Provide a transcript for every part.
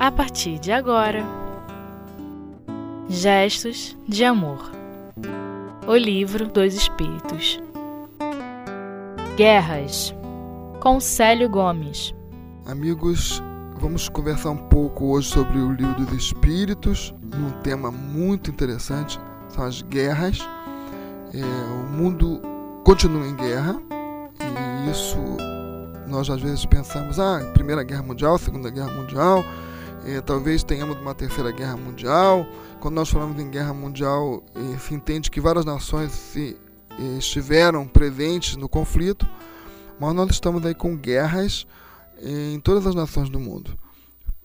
a partir de agora. Gestos de Amor O Livro dos Espíritos Guerras com Célio Gomes Amigos, vamos conversar um pouco hoje sobre o Livro dos Espíritos, um tema muito interessante, são as guerras. É, o mundo continua em guerra e isso nós às vezes pensamos, ah, Primeira Guerra Mundial, Segunda Guerra Mundial, é, talvez tenhamos uma terceira guerra mundial. Quando nós falamos em guerra mundial, é, se entende que várias nações se, é, estiveram presentes no conflito, mas nós estamos aí com guerras em todas as nações do mundo.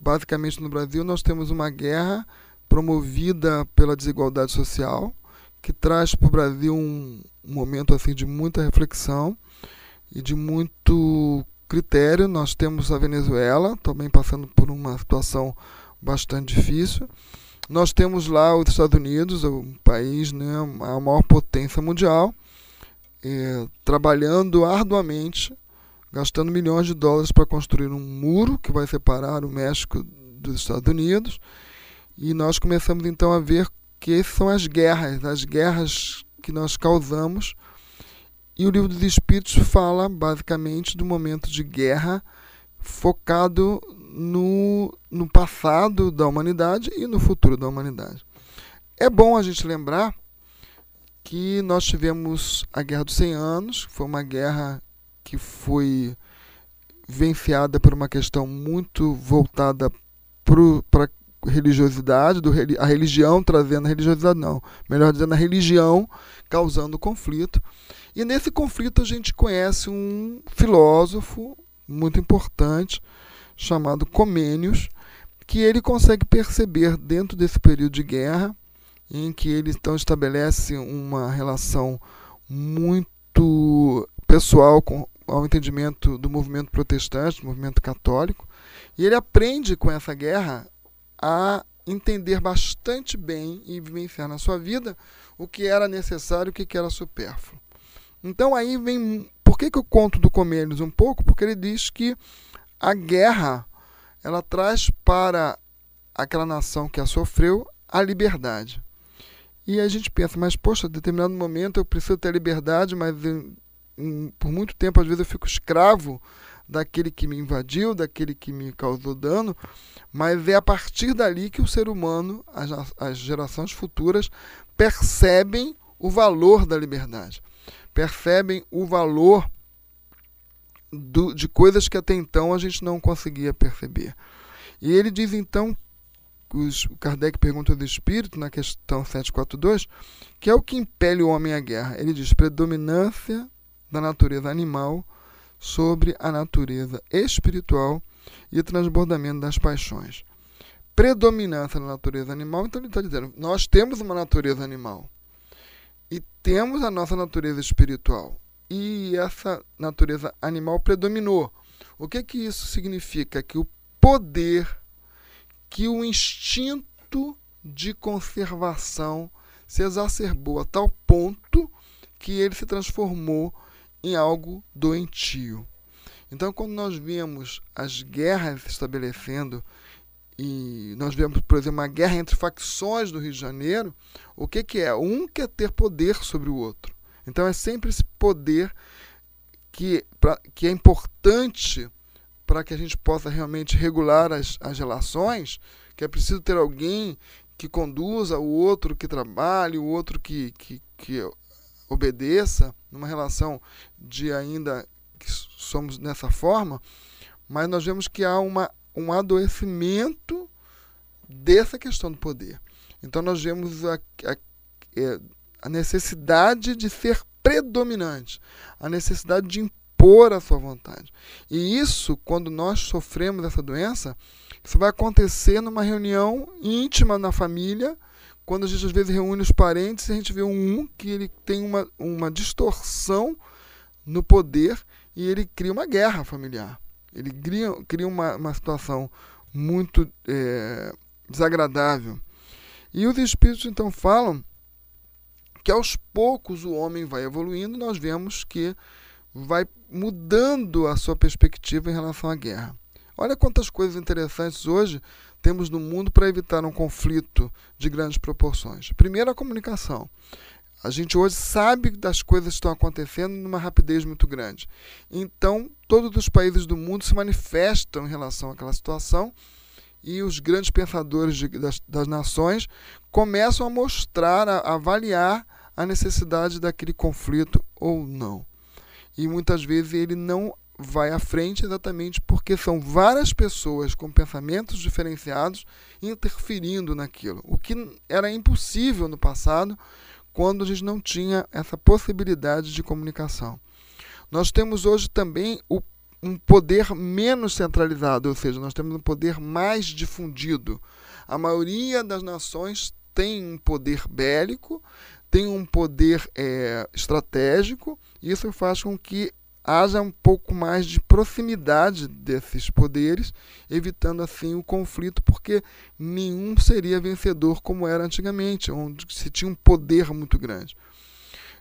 Basicamente no Brasil nós temos uma guerra promovida pela desigualdade social, que traz para o Brasil um, um momento assim de muita reflexão e de muito critério. Nós temos a Venezuela, também passando por uma situação bastante difícil. Nós temos lá os Estados Unidos, o país, né, a maior potência mundial, é, trabalhando arduamente, gastando milhões de dólares para construir um muro que vai separar o México dos Estados Unidos. E nós começamos então a ver que são as guerras, as guerras que nós causamos e o livro dos Espíritos fala basicamente do momento de guerra focado no, no passado da humanidade e no futuro da humanidade. É bom a gente lembrar que nós tivemos a Guerra dos 100 Anos, foi uma guerra que foi venciada por uma questão muito voltada para religiosidade, do, a religião trazendo a religiosidade, não, melhor dizendo, a religião causando conflito. E nesse conflito a gente conhece um filósofo muito importante chamado Comênios, que ele consegue perceber dentro desse período de guerra, em que ele então estabelece uma relação muito pessoal com ao entendimento do movimento protestante, do movimento católico, e ele aprende com essa guerra a entender bastante bem e vivenciar na sua vida o que era necessário o que era supérfluo. Então aí vem. Por que, que eu conto do Comênios um pouco? Porque ele diz que a guerra ela traz para aquela nação que a sofreu a liberdade. E a gente pensa, mas poxa, em determinado momento eu preciso ter liberdade, mas em, em, por muito tempo às vezes eu fico escravo daquele que me invadiu, daquele que me causou dano, mas é a partir dali que o ser humano, as, as gerações futuras, percebem o valor da liberdade percebem o valor do, de coisas que até então a gente não conseguia perceber. E ele diz então, o Kardec pergunta do espírito, na questão 742, que é o que impele o homem à guerra. Ele diz: predominância da natureza animal sobre a natureza espiritual e transbordamento das paixões. Predominância da natureza animal, então ele está dizendo: nós temos uma natureza animal e temos a nossa natureza espiritual. E essa natureza animal predominou. O que que isso significa? Que o poder, que o instinto de conservação se exacerbou a tal ponto que ele se transformou em algo doentio. Então, quando nós vemos as guerras se estabelecendo e nós vemos, por exemplo, uma guerra entre facções do Rio de Janeiro, o que, que é? Um quer ter poder sobre o outro. Então é sempre esse poder que, pra, que é importante para que a gente possa realmente regular as, as relações, que é preciso ter alguém que conduza, o outro que trabalhe, o outro que, que, que obedeça, numa relação de ainda que somos nessa forma, mas nós vemos que há uma um adoecimento dessa questão do poder. Então nós vemos a, a, é, a necessidade de ser predominante, a necessidade de impor a sua vontade. E isso, quando nós sofremos essa doença, isso vai acontecer numa reunião íntima na família, quando a gente às vezes reúne os parentes, a gente vê um que ele tem uma, uma distorção no poder e ele cria uma guerra familiar. Ele cria, cria uma, uma situação muito é, desagradável. E os espíritos então falam que aos poucos o homem vai evoluindo, nós vemos que vai mudando a sua perspectiva em relação à guerra. Olha quantas coisas interessantes hoje temos no mundo para evitar um conflito de grandes proporções. Primeiro, a comunicação. A gente hoje sabe das coisas que estão acontecendo numa rapidez muito grande. Então, todos os países do mundo se manifestam em relação àquela situação e os grandes pensadores de, das, das, nações começam a mostrar, a, a avaliar a necessidade daquele conflito ou não. E muitas vezes ele não vai à frente exatamente porque são várias pessoas com pensamentos diferenciados interferindo naquilo, o que era impossível no passado quando a gente não tinha essa possibilidade de comunicação. Nós temos hoje também o, um poder menos centralizado, ou seja, nós temos um poder mais difundido. A maioria das nações tem um poder bélico, tem um poder é, estratégico, e isso faz com que haja um pouco mais de proximidade desses poderes, evitando assim o conflito, porque nenhum seria vencedor como era antigamente, onde se tinha um poder muito grande.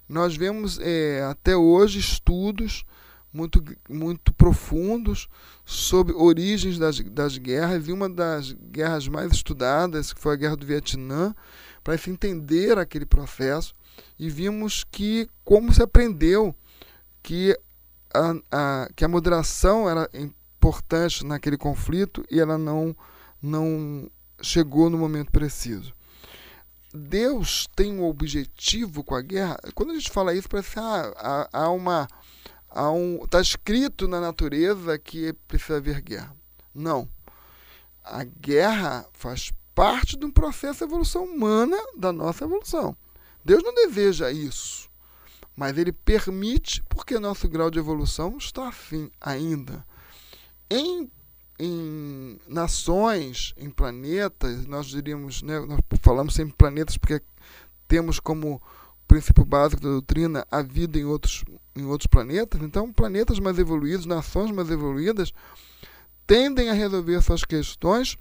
Nós vemos é, até hoje estudos muito, muito profundos sobre origens das, das guerras, e uma das guerras mais estudadas, que foi a Guerra do Vietnã, para se entender aquele processo, e vimos que como se aprendeu que a, a, que a moderação era importante naquele conflito e ela não, não chegou no momento preciso. Deus tem um objetivo com a guerra. Quando a gente fala isso, parece que ah, há, há uma. Há um, está escrito na natureza que precisa haver guerra. Não. A guerra faz parte de um processo de evolução humana da nossa evolução. Deus não deseja isso mas ele permite porque nosso grau de evolução está afim ainda. Em, em nações, em planetas, nós diríamos, né, nós falamos sempre planetas porque temos como princípio básico da doutrina a vida em outros, em outros planetas. Então, planetas mais evoluídos, nações mais evoluídas, tendem a resolver suas questões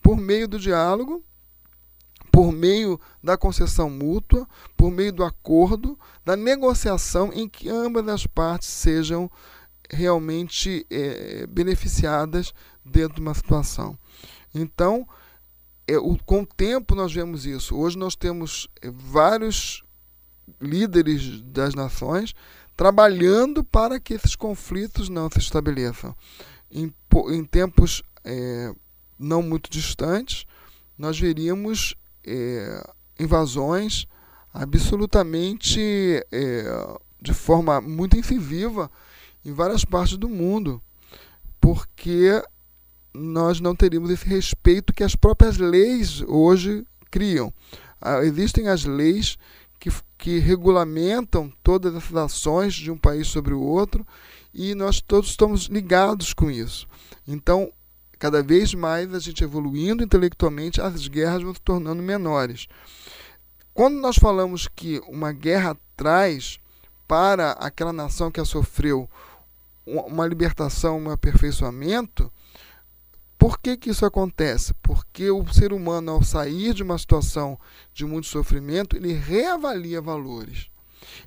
por meio do diálogo por meio da concessão mútua, por meio do acordo, da negociação em que ambas as partes sejam realmente é, beneficiadas dentro de uma situação. Então, é, o, com o tempo nós vemos isso. Hoje nós temos é, vários líderes das nações trabalhando para que esses conflitos não se estabeleçam. Em, em tempos é, não muito distantes, nós veríamos é, invasões absolutamente é, de forma muito incisiva em várias partes do mundo, porque nós não teríamos esse respeito que as próprias leis hoje criam. Ah, existem as leis que, que regulamentam todas essas ações de um país sobre o outro e nós todos estamos ligados com isso. Então, cada vez mais a gente evoluindo intelectualmente, as guerras vão se tornando menores. Quando nós falamos que uma guerra traz para aquela nação que a sofreu uma libertação, um aperfeiçoamento, por que, que isso acontece? Porque o ser humano, ao sair de uma situação de muito sofrimento, ele reavalia valores.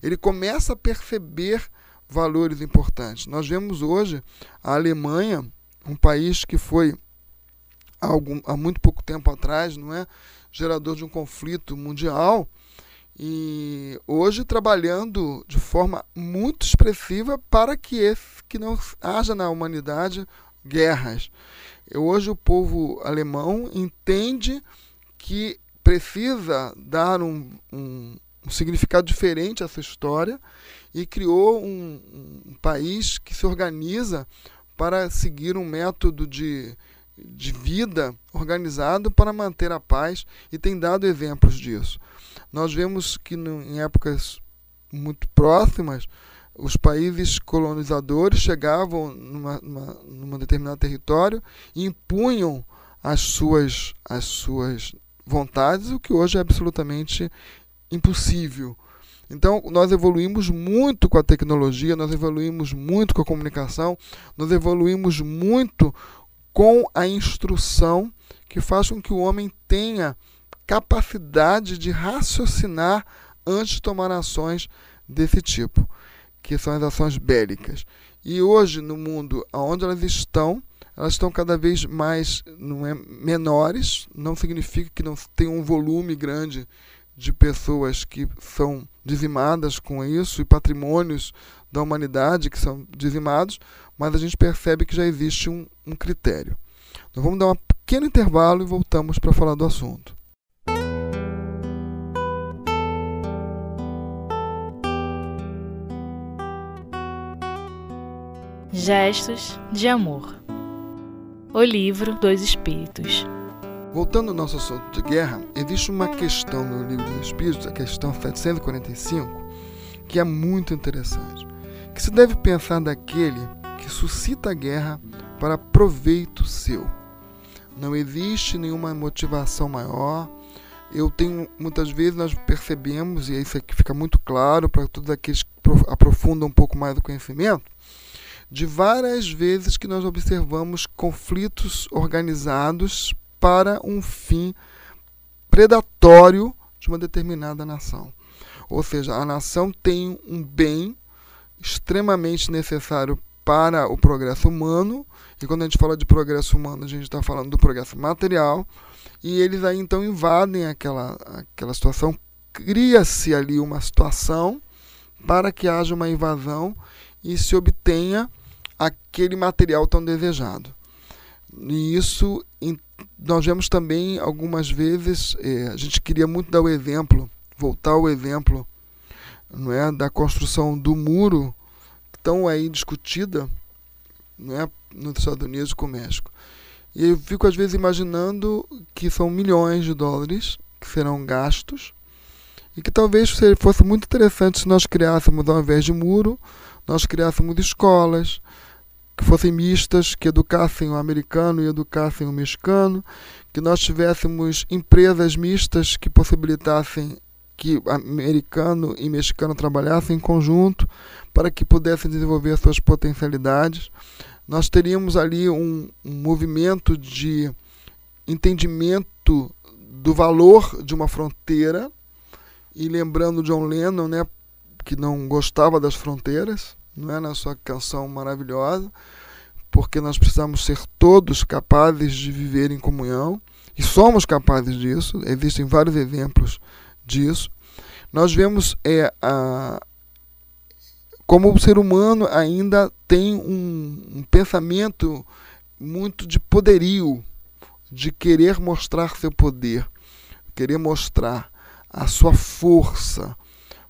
Ele começa a perceber valores importantes. Nós vemos hoje a Alemanha um país que foi há, algum, há muito pouco tempo atrás, não é, gerador de um conflito mundial e hoje trabalhando de forma muito expressiva para que esse, que não haja na humanidade guerras. Hoje o povo alemão entende que precisa dar um, um, um significado diferente a essa história e criou um, um país que se organiza para seguir um método de, de vida organizado para manter a paz e tem dado exemplos disso. Nós vemos que no, em épocas muito próximas, os países colonizadores chegavam numa, numa, numa determinado território e impunham as suas, as suas vontades, o que hoje é absolutamente impossível. Então, nós evoluímos muito com a tecnologia, nós evoluímos muito com a comunicação, nós evoluímos muito com a instrução que faz com que o homem tenha capacidade de raciocinar antes de tomar ações desse tipo, que são as ações bélicas. E hoje, no mundo onde elas estão, elas estão cada vez mais não é, menores, não significa que não tem um volume grande de pessoas que são dizimadas com isso e patrimônios da humanidade que são dizimados, mas a gente percebe que já existe um, um critério. Nós vamos dar um pequeno intervalo e voltamos para falar do assunto. Gestos de Amor O Livro dos Espíritos Voltando ao nosso assunto de guerra, existe uma questão no Livro dos Espíritos, a questão 745, que é muito interessante. Que se deve pensar daquele que suscita a guerra para proveito seu. Não existe nenhuma motivação maior. Eu tenho, muitas vezes nós percebemos, e isso aqui fica muito claro para todos aqueles que aprofundam um pouco mais o conhecimento, de várias vezes que nós observamos conflitos organizados para um fim predatório de uma determinada nação. Ou seja, a nação tem um bem extremamente necessário para o progresso humano, e quando a gente fala de progresso humano, a gente está falando do progresso material, e eles aí então invadem aquela, aquela situação, cria-se ali uma situação para que haja uma invasão e se obtenha aquele material tão desejado. E isso nós vemos também algumas vezes, é, a gente queria muito dar o exemplo, voltar ao exemplo não é, da construção do muro, tão aí discutida não é, nos Estados Unidos com o México. E eu fico às vezes imaginando que são milhões de dólares que serão gastos e que talvez fosse muito interessante se nós criássemos, ao invés de muro, nós criássemos escolas, que fossem mistas, que educassem o americano e educassem o mexicano, que nós tivéssemos empresas mistas que possibilitassem que americano e mexicano trabalhassem em conjunto para que pudessem desenvolver suas potencialidades. Nós teríamos ali um, um movimento de entendimento do valor de uma fronteira e lembrando John Lennon, né, que não gostava das fronteiras, não é na sua canção maravilhosa, porque nós precisamos ser todos capazes de viver em comunhão e somos capazes disso. Existem vários exemplos disso. Nós vemos é, a, como o ser humano ainda tem um, um pensamento muito de poderio, de querer mostrar seu poder, querer mostrar a sua força,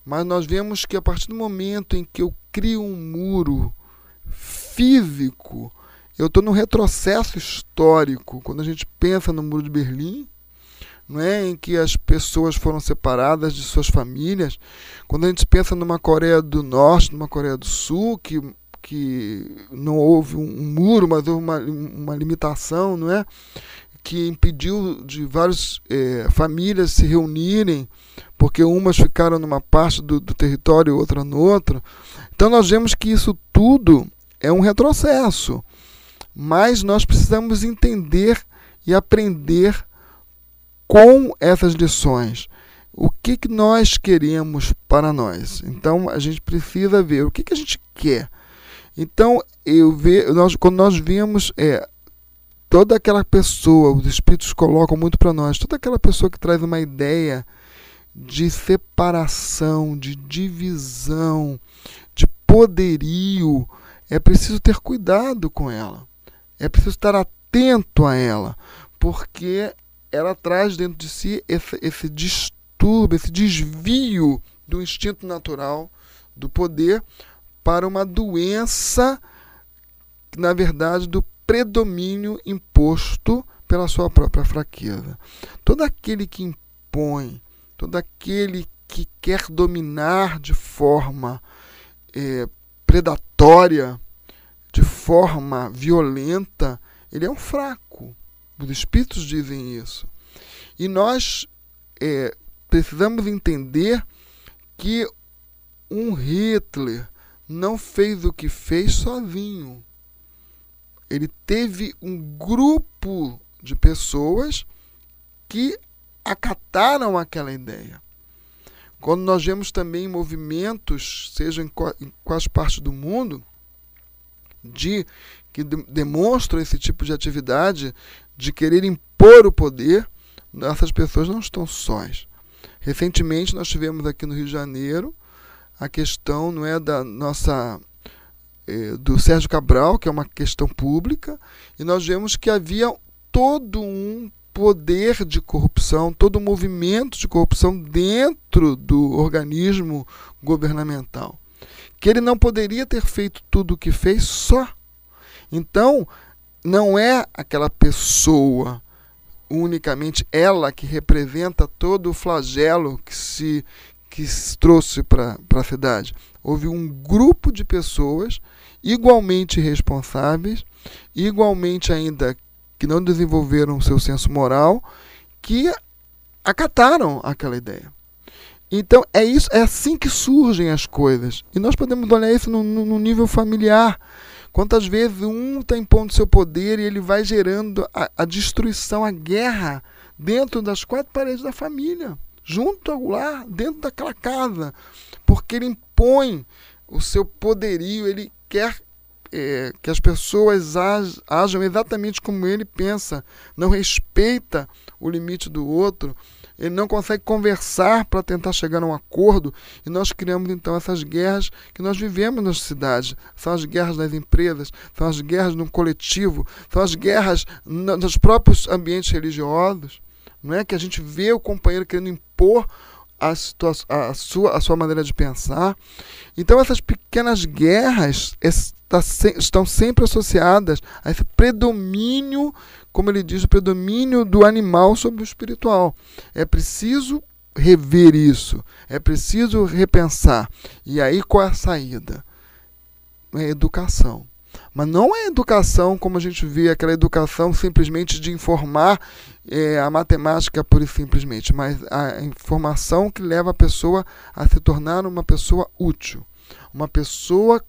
mas nós vemos que a partir do momento em que eu crio um muro físico, eu estou no retrocesso histórico. Quando a gente pensa no muro de Berlim, não é, em que as pessoas foram separadas de suas famílias, quando a gente pensa numa Coreia do Norte, numa Coreia do Sul, que, que não houve um muro, mas houve uma, uma limitação, não é? Que impediu de várias é, famílias se reunirem, porque umas ficaram numa parte do, do território e outra noutra. Então nós vemos que isso tudo é um retrocesso, mas nós precisamos entender e aprender com essas lições. O que, que nós queremos para nós? Então a gente precisa ver o que, que a gente quer. Então eu ve, nós, quando nós vimos é, toda aquela pessoa, os espíritos colocam muito para nós, toda aquela pessoa que traz uma ideia de separação, de divisão, de poderio, é preciso ter cuidado com ela. É preciso estar atento a ela, porque ela traz dentro de si esse, esse distúrbio, esse desvio do instinto natural do poder para uma doença, na verdade, do predomínio imposto pela sua própria fraqueza. Todo aquele que impõe, todo aquele que quer dominar de forma é, predatória, de forma violenta, ele é um fraco. Os espíritos dizem isso. E nós é, precisamos entender que um Hitler não fez o que fez sozinho ele teve um grupo de pessoas que acataram aquela ideia. Quando nós vemos também movimentos, seja em quais partes do mundo, de que de, demonstram esse tipo de atividade de querer impor o poder, essas pessoas não estão sós. Recentemente nós tivemos aqui no Rio de Janeiro a questão não é da nossa do Sérgio Cabral, que é uma questão pública, e nós vemos que havia todo um poder de corrupção, todo um movimento de corrupção dentro do organismo governamental. Que ele não poderia ter feito tudo o que fez só. Então, não é aquela pessoa unicamente ela que representa todo o flagelo que se que trouxe para a cidade. Houve um grupo de pessoas igualmente responsáveis, igualmente ainda que não desenvolveram seu senso moral, que acataram aquela ideia. Então é isso, é assim que surgem as coisas. E nós podemos olhar isso no, no, no nível familiar. Quantas vezes um está impondo seu poder e ele vai gerando a, a, destruição, a guerra dentro das quatro paredes da família, junto ao lar, dentro daquela casa, porque ele impõe o seu poderio, ele quer é, que as pessoas ajam exatamente como ele pensa, não respeita o limite do outro, ele não consegue conversar para tentar chegar a um acordo, e nós criamos então essas guerras que nós vivemos nas cidades. São as guerras das empresas, são as guerras no coletivo, são as guerras nos próprios ambientes religiosos, não é que a gente vê o companheiro querendo impor a, a, sua, a sua maneira de pensar. Então, essas pequenas guerras estão sempre associadas a esse predomínio, como ele diz, o predomínio do animal sobre o espiritual. É preciso rever isso, é preciso repensar. E aí, qual é a saída? É educação. Mas não é educação como a gente vê, aquela educação simplesmente de informar é, a matemática pura e simplesmente, mas a informação que leva a pessoa a se tornar uma pessoa útil, uma pessoa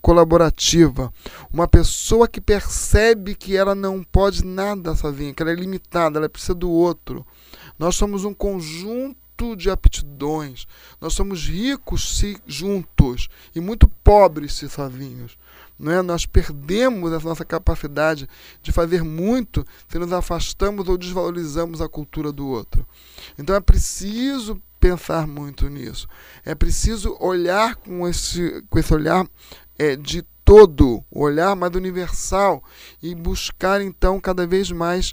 colaborativa, uma pessoa que percebe que ela não pode nada sozinha, que ela é limitada, ela precisa do outro. Nós somos um conjunto de aptidões. Nós somos ricos se juntos e muito pobres se sozinhos. Não é? Nós perdemos a nossa capacidade de fazer muito se nos afastamos ou desvalorizamos a cultura do outro. Então é preciso pensar muito nisso. É preciso olhar com esse, com esse olhar é, de todo, o olhar mais universal e buscar então cada vez mais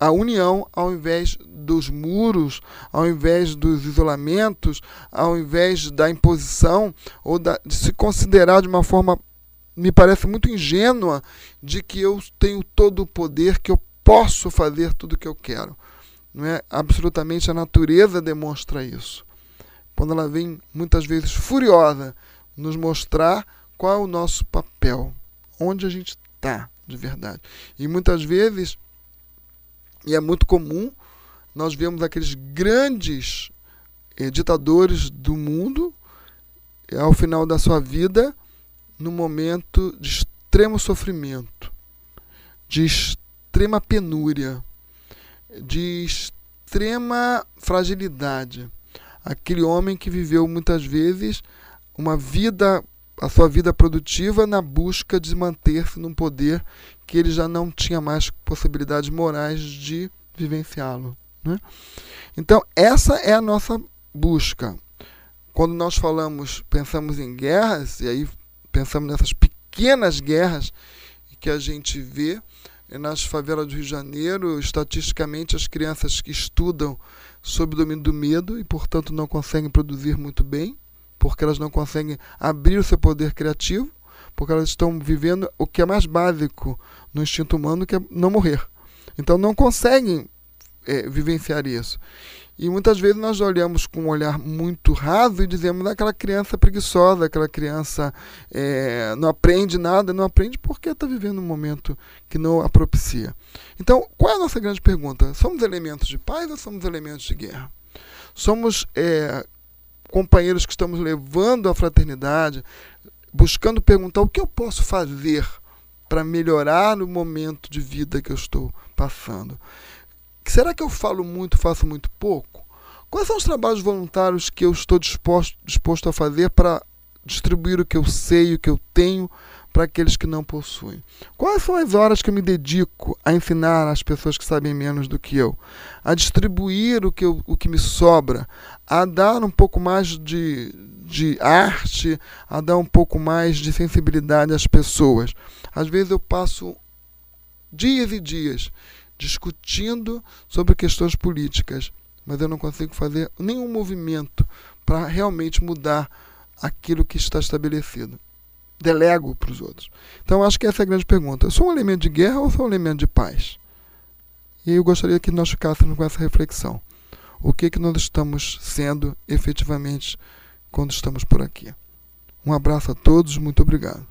a união ao invés dos muros, ao invés dos isolamentos, ao invés da imposição ou da, de se considerar de uma forma me parece muito ingênua de que eu tenho todo o poder, que eu posso fazer tudo o que eu quero. Não é? Absolutamente a natureza demonstra isso. Quando ela vem muitas vezes furiosa nos mostrar qual é o nosso papel, onde a gente está de verdade. E muitas vezes, e é muito comum, nós vemos aqueles grandes eh, ditadores do mundo, ao final da sua vida, no momento de extremo sofrimento, de extrema penúria, de extrema fragilidade. Aquele homem que viveu muitas vezes uma vida, a sua vida produtiva na busca de manter-se num poder que ele já não tinha mais possibilidades morais de vivenciá-lo. Né? Então, essa é a nossa busca. Quando nós falamos, pensamos em guerras, e aí pensamos nessas pequenas guerras que a gente vê nas favelas do Rio de Janeiro, estatisticamente as crianças que estudam sob o domínio do medo e, portanto, não conseguem produzir muito bem, porque elas não conseguem abrir o seu poder criativo, porque elas estão vivendo o que é mais básico no instinto humano, que é não morrer. Então não conseguem é, vivenciar isso. E muitas vezes nós olhamos com um olhar muito raso e dizemos aquela criança preguiçosa, aquela criança é, não aprende nada, não aprende porque está vivendo um momento que não a propicia. Então, qual é a nossa grande pergunta? Somos elementos de paz ou somos elementos de guerra? Somos é, companheiros que estamos levando a fraternidade, buscando perguntar o que eu posso fazer para melhorar o momento de vida que eu estou passando. Será que eu falo muito, faço muito pouco? Quais são os trabalhos voluntários que eu estou disposto, disposto a fazer para distribuir o que eu sei, o que eu tenho, para aqueles que não possuem? Quais são as horas que eu me dedico a ensinar as pessoas que sabem menos do que eu? A distribuir o que, eu, o que me sobra, a dar um pouco mais de, de arte, a dar um pouco mais de sensibilidade às pessoas. Às vezes eu passo dias e dias discutindo sobre questões políticas, mas eu não consigo fazer nenhum movimento para realmente mudar aquilo que está estabelecido. Delego para os outros. Então, acho que essa é a grande pergunta. Eu sou um elemento de guerra ou sou um elemento de paz? E eu gostaria que nós ficássemos com essa reflexão. O que, que nós estamos sendo efetivamente quando estamos por aqui? Um abraço a todos, muito obrigado.